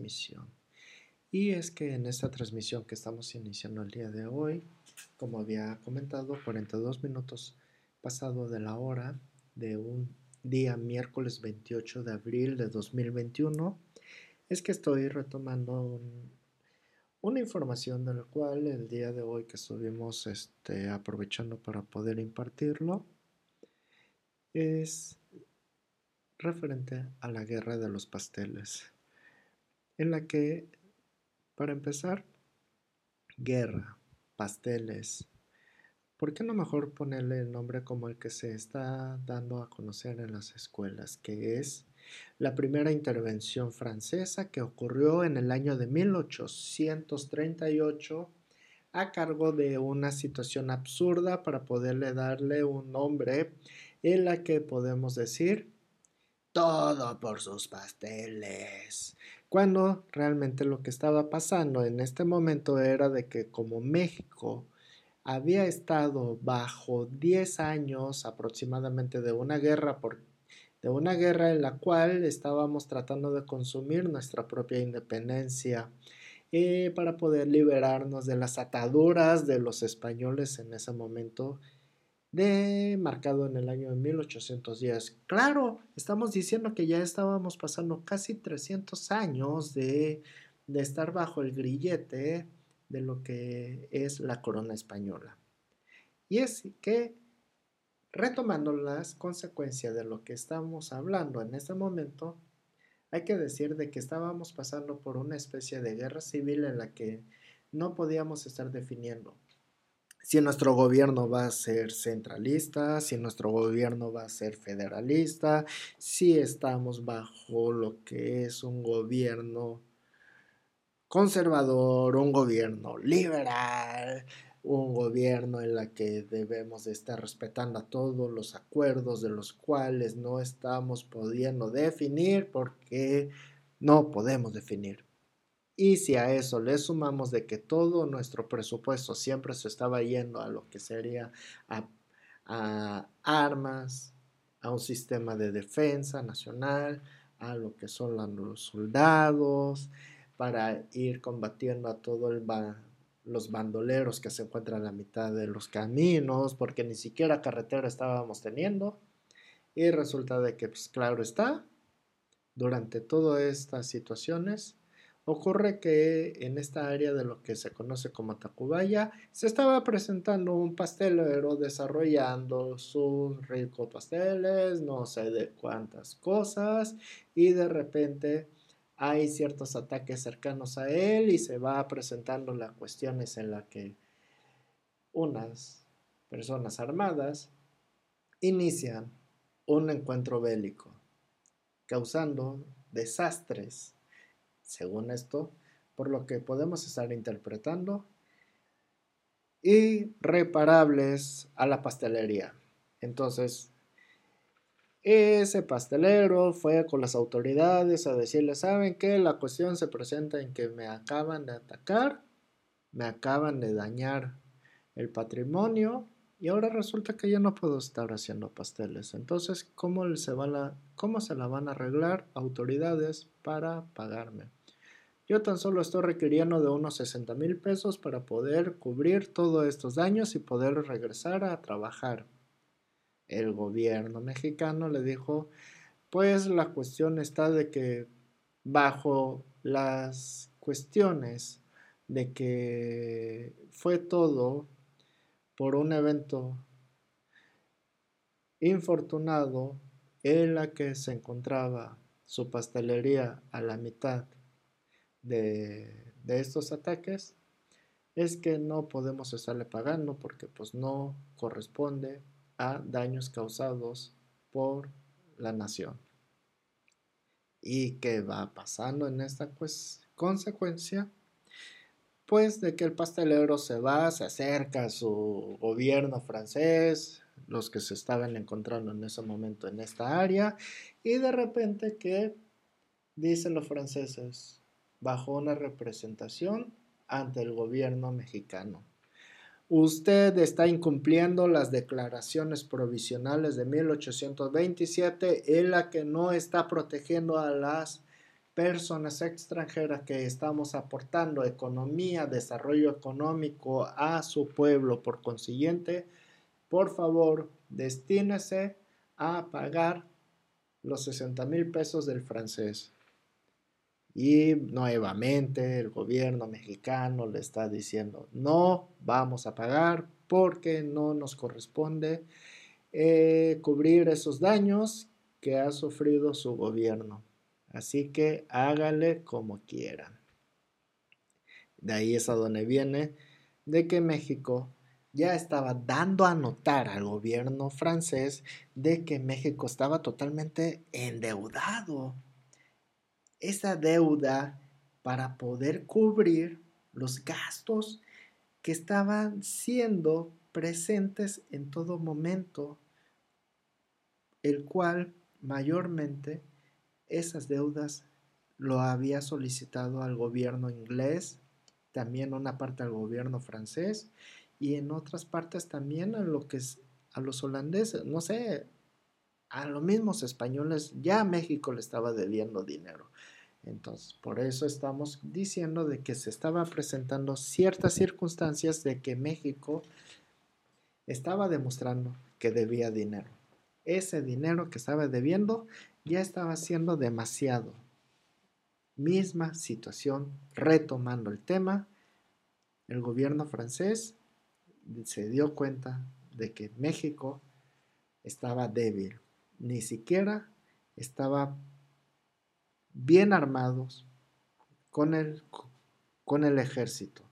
transmisión. Y es que en esta transmisión que estamos iniciando el día de hoy, como había comentado, 42 minutos pasado de la hora de un día miércoles 28 de abril de 2021, es que estoy retomando una información de la cual el día de hoy que estuvimos este, aprovechando para poder impartirlo es referente a la guerra de los pasteles, en la que, para empezar, guerra, pasteles, ¿por qué no mejor ponerle el nombre como el que se está dando a conocer en las escuelas, que es la primera intervención francesa que ocurrió en el año de 1838 a cargo de una situación absurda para poderle darle un nombre en la que podemos decir todo por sus pasteles. Cuando realmente lo que estaba pasando en este momento era de que como México había estado bajo 10 años aproximadamente de una guerra por, de una guerra en la cual estábamos tratando de consumir nuestra propia independencia eh, para poder liberarnos de las ataduras de los españoles en ese momento de marcado en el año de 1810. Claro, estamos diciendo que ya estábamos pasando casi 300 años de, de estar bajo el grillete de lo que es la corona española. Y es que, retomando las consecuencias de lo que estamos hablando en este momento, hay que decir de que estábamos pasando por una especie de guerra civil en la que no podíamos estar definiendo si nuestro gobierno va a ser centralista, si nuestro gobierno va a ser federalista, si estamos bajo lo que es un gobierno conservador, un gobierno liberal, un gobierno en la que debemos de estar respetando a todos los acuerdos de los cuales no estamos pudiendo definir porque no podemos definir. Y si a eso le sumamos de que todo nuestro presupuesto siempre se estaba yendo a lo que sería a, armas, a un sistema de defensa nacional, a lo que son los soldados, para ir combatiendo a todos los bandoleros que se encuentran a la mitad de los caminos, porque ni siquiera carretera estábamos teniendo. Y resulta de que, pues claro está, durante todas estas situaciones, Ocurre que en esta área de lo que se conoce como Tacubaya se estaba presentando un pastelero desarrollando sus ricos pasteles, no sé de cuántas cosas, y de repente hay ciertos ataques cercanos a él y se va presentando las cuestiones en las que unas personas armadas inician un encuentro bélico, causando desastres según esto, por lo que podemos estar interpretando, irreparables a la pastelería. Entonces, ese pastelero fue con las autoridades a decirle, ¿saben qué? La cuestión se presenta en que me acaban de atacar, me acaban de dañar el patrimonio y ahora resulta que ya no puedo estar haciendo pasteles. Entonces, ¿cómo se, va la, cómo se la van a arreglar autoridades para pagarme? Yo tan solo estoy requiriendo de unos 60 mil pesos para poder cubrir todos estos daños y poder regresar a trabajar. El gobierno mexicano le dijo, pues la cuestión está de que bajo las cuestiones de que fue todo por un evento infortunado en la que se encontraba su pastelería a la mitad de, estos ataques es que no podemos estarle pagando porque pues no corresponde a daños causados por la nación. ¿Y qué va pasando en esta pues, consecuencia? Pues de que el pastelero se va, se acerca a su gobierno francés, los que se estaban encontrando en ese momento en esta área, y de repente que dicen los franceses, bajo una representación ante el gobierno mexicano. Usted está incumpliendo las declaraciones provisionales de 1827 en la que no está protegiendo a las personas extranjeras que estamos aportando economía, desarrollo económico a su pueblo. Por consiguiente, por favor, destínese a pagar los 60 mil pesos del francés. Y nuevamente el gobierno mexicano le está diciendo, no vamos a pagar porque no nos corresponde eh, cubrir esos daños que ha sufrido su gobierno. Así que hágale como quieran. De ahí es a donde viene de que México ya estaba dando a notar al gobierno francés de que México estaba totalmente endeudado. Esa deuda para poder cubrir los gastos que estaban siendo presentes en todo momento, el cual mayormente esas deudas lo había solicitado al gobierno inglés, también una parte al gobierno francés y en otras partes también a lo que a los holandeses, no sé, a los mismos españoles, ya México le estaba debiendo dinero. Entonces, por eso estamos diciendo de que se estaba presentando ciertas circunstancias de que México estaba demostrando que debía dinero. Ese dinero que estaba debiendo ya estaba siendo demasiado. Misma situación, retomando el tema, el gobierno francés se dio cuenta de que México estaba débil, ni siquiera estaba bien armados con el, con el ejército.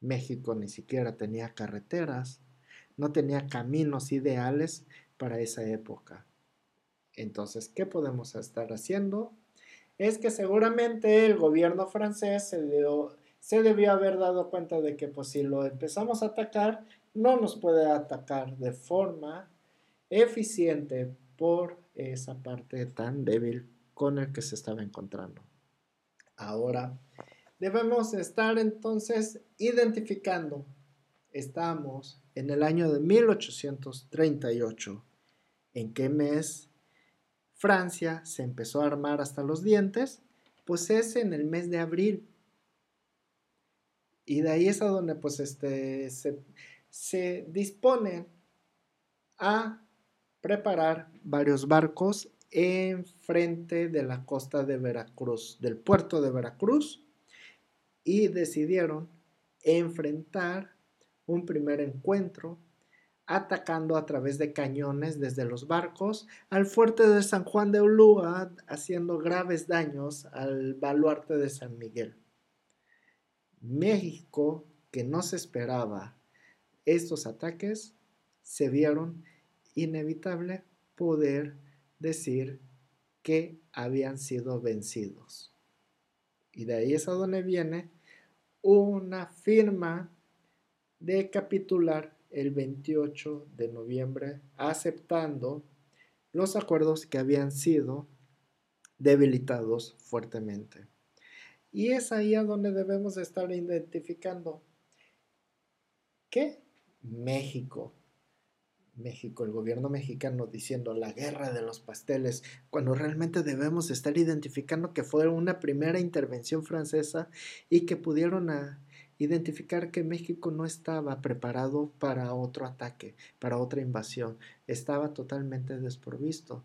México ni siquiera tenía carreteras, no tenía caminos ideales para esa época. Entonces, ¿qué podemos estar haciendo? Es que seguramente el gobierno francés se, se debió haber dado cuenta de que pues, si lo empezamos a atacar, no nos puede atacar de forma eficiente por esa parte tan débil con el que se estaba encontrando. Ahora, debemos estar entonces identificando, estamos en el año de 1838, en qué mes Francia se empezó a armar hasta los dientes, pues es en el mes de abril. Y de ahí es a donde pues este, se, se disponen a preparar varios barcos en frente de la costa de Veracruz, del puerto de Veracruz, y decidieron enfrentar un primer encuentro atacando a través de cañones desde los barcos al fuerte de San Juan de Ulúa, haciendo graves daños al baluarte de San Miguel. México, que no se esperaba estos ataques, se vieron inevitable poder decir que habían sido vencidos. Y de ahí es a donde viene una firma de capitular el 28 de noviembre, aceptando los acuerdos que habían sido debilitados fuertemente. Y es ahí a donde debemos estar identificando que México México, el gobierno mexicano diciendo la guerra de los pasteles, cuando realmente debemos estar identificando que fue una primera intervención francesa y que pudieron identificar que México no estaba preparado para otro ataque, para otra invasión, estaba totalmente desprovisto,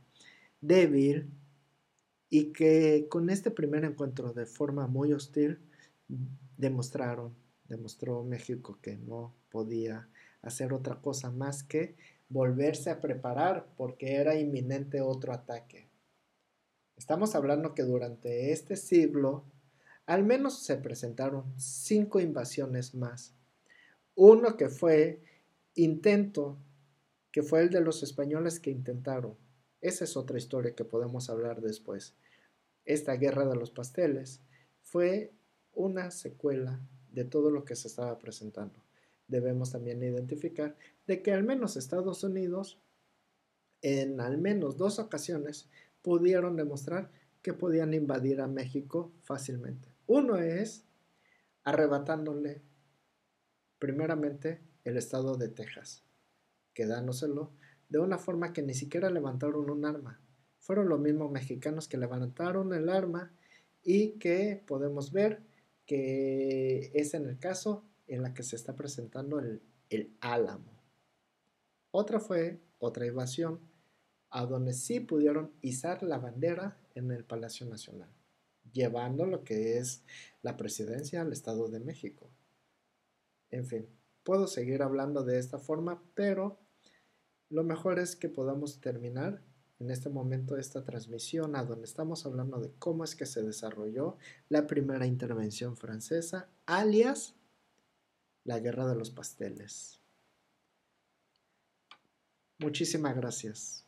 débil y que con este primer encuentro de forma muy hostil demostraron, demostró México que no podía hacer otra cosa más que volverse a preparar porque era inminente otro ataque. Estamos hablando que durante este siglo al menos se presentaron cinco invasiones más. Uno que fue intento, que fue el de los españoles que intentaron. Esa es otra historia que podemos hablar después. Esta guerra de los pasteles fue una secuela de todo lo que se estaba presentando debemos también identificar de que al menos Estados Unidos en al menos dos ocasiones pudieron demostrar que podían invadir a México fácilmente. Uno es arrebatándole primeramente el estado de Texas, quedándoselo de una forma que ni siquiera levantaron un arma. Fueron los mismos mexicanos que levantaron el arma y que podemos ver que es en el caso en la que se está presentando el, el álamo. Otra fue otra invasión a donde sí pudieron izar la bandera en el Palacio Nacional, llevando lo que es la presidencia al Estado de México. En fin, puedo seguir hablando de esta forma, pero lo mejor es que podamos terminar en este momento esta transmisión a donde estamos hablando de cómo es que se desarrolló la primera intervención francesa, alias la guerra de los pasteles. Muchísimas gracias.